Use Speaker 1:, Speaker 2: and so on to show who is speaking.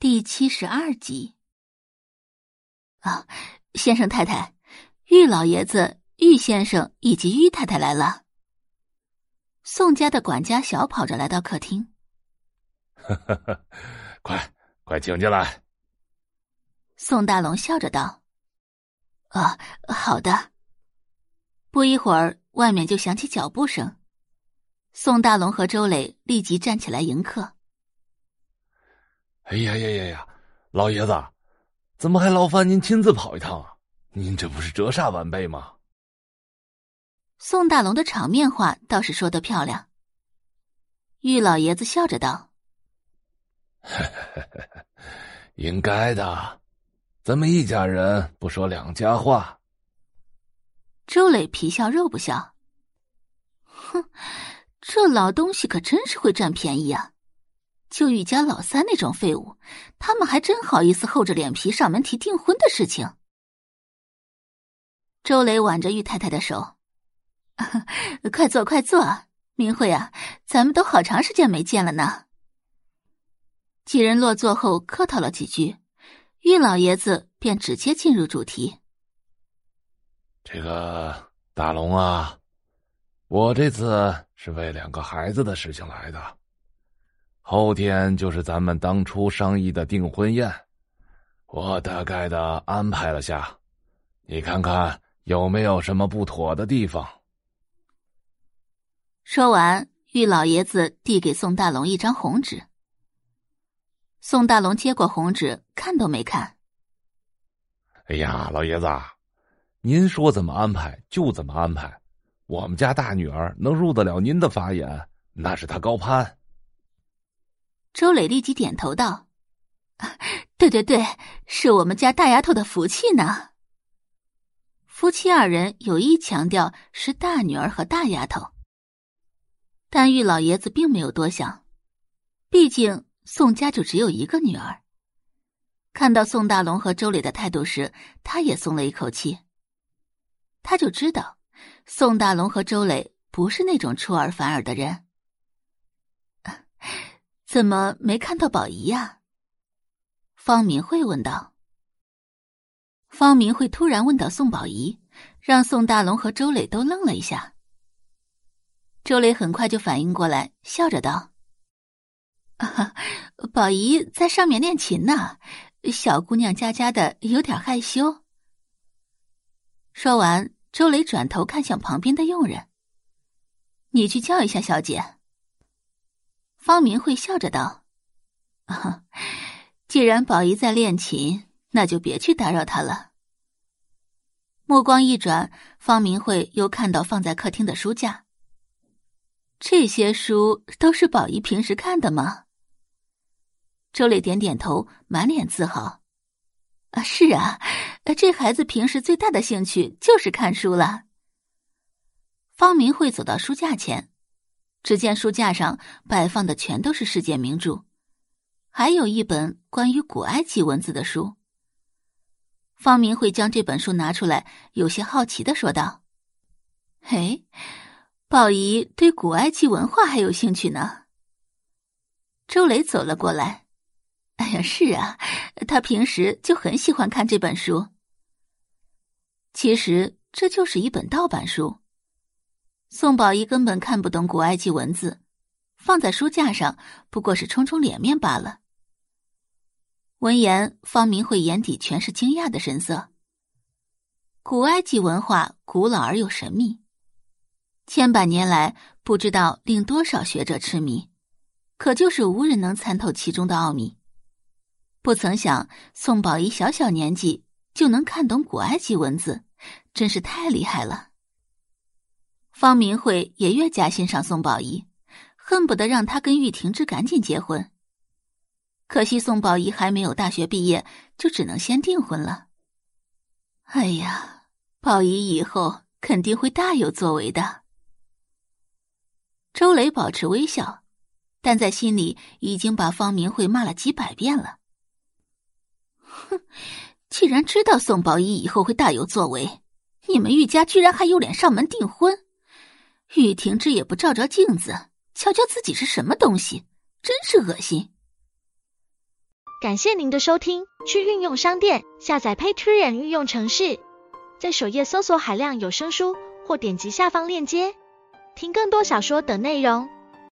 Speaker 1: 第七十二集。啊，先生太太，玉老爷子、玉先生以及玉太太来了。宋家的管家小跑着来到客厅。
Speaker 2: 快快请进来。
Speaker 1: 宋大龙笑着道：“啊，好的。”不一会儿，外面就响起脚步声。宋大龙和周磊立即站起来迎客。
Speaker 2: 哎呀呀呀呀！老爷子，怎么还劳烦您亲自跑一趟啊？您这不是折煞晚辈吗？
Speaker 1: 宋大龙的场面话倒是说的漂亮。玉老爷子笑着道：“
Speaker 2: 应该的，咱们一家人不说两家话。”
Speaker 1: 周磊皮笑肉不笑：“哼，这老东西可真是会占便宜啊！”就玉家老三那种废物，他们还真好意思厚着脸皮上门提订婚的事情。周雷挽着玉太太的手，快坐，快坐，明慧啊，咱们都好长时间没见了呢。几人落座后客套了几句，玉老爷子便直接进入主题。
Speaker 2: 这个大龙啊，我这次是为两个孩子的事情来的。后天就是咱们当初商议的订婚宴，我大概的安排了下，你看看有没有什么不妥的地方。
Speaker 1: 说完，玉老爷子递给宋大龙一张红纸。宋大龙接过红纸，看都没看。
Speaker 2: 哎呀，老爷子，您说怎么安排就怎么安排，我们家大女儿能入得了您的法眼，那是她高攀。
Speaker 1: 周磊立即点头道：“ 对对对，是我们家大丫头的福气呢。”夫妻二人有意强调是大女儿和大丫头，但玉老爷子并没有多想，毕竟宋家就只有一个女儿。看到宋大龙和周磊的态度时，他也松了一口气。他就知道，宋大龙和周磊不是那种出尔反尔的人。怎么没看到宝仪呀？方明慧问道。方明慧突然问到宋宝仪，让宋大龙和周磊都愣了一下。周磊很快就反应过来，笑着道：“宝仪在上面练琴呢，小姑娘家家的，有点害羞。”说完，周磊转头看向旁边的佣人：“你去叫一下小姐。”方明慧笑着道：“啊，既然宝仪在练琴，那就别去打扰她了。”目光一转，方明慧又看到放在客厅的书架。这些书都是宝仪平时看的吗？周磊点点头，满脸自豪：“啊，是啊，这孩子平时最大的兴趣就是看书了。”方明慧走到书架前。只见书架上摆放的全都是世界名著，还有一本关于古埃及文字的书。方明慧将这本书拿出来，有些好奇的说道：“嘿，宝仪对古埃及文化还有兴趣呢。”周雷走了过来：“哎呀，是啊，他平时就很喜欢看这本书。其实这就是一本盗版书。”宋宝仪根本看不懂古埃及文字，放在书架上不过是充充脸面罢了。闻言，方明慧眼底全是惊讶的神色。古埃及文化古老而又神秘，千百年来不知道令多少学者痴迷，可就是无人能参透其中的奥秘。不曾想，宋宝仪小小年纪就能看懂古埃及文字，真是太厉害了。方明慧也越加欣赏宋宝仪，恨不得让他跟玉婷之赶紧结婚。可惜宋宝仪还没有大学毕业，就只能先订婚了。哎呀，宝仪以后肯定会大有作为的。周雷保持微笑，但在心里已经把方明慧骂了几百遍了。哼，既然知道宋宝仪以后会大有作为，你们玉家居然还有脸上门订婚！玉婷之也不照照镜子，瞧瞧自己是什么东西，真是恶心。
Speaker 3: 感谢您的收听，去运用商店下载 Patreon 运用城市，在首页搜索海量有声书，或点击下方链接听更多小说等内容。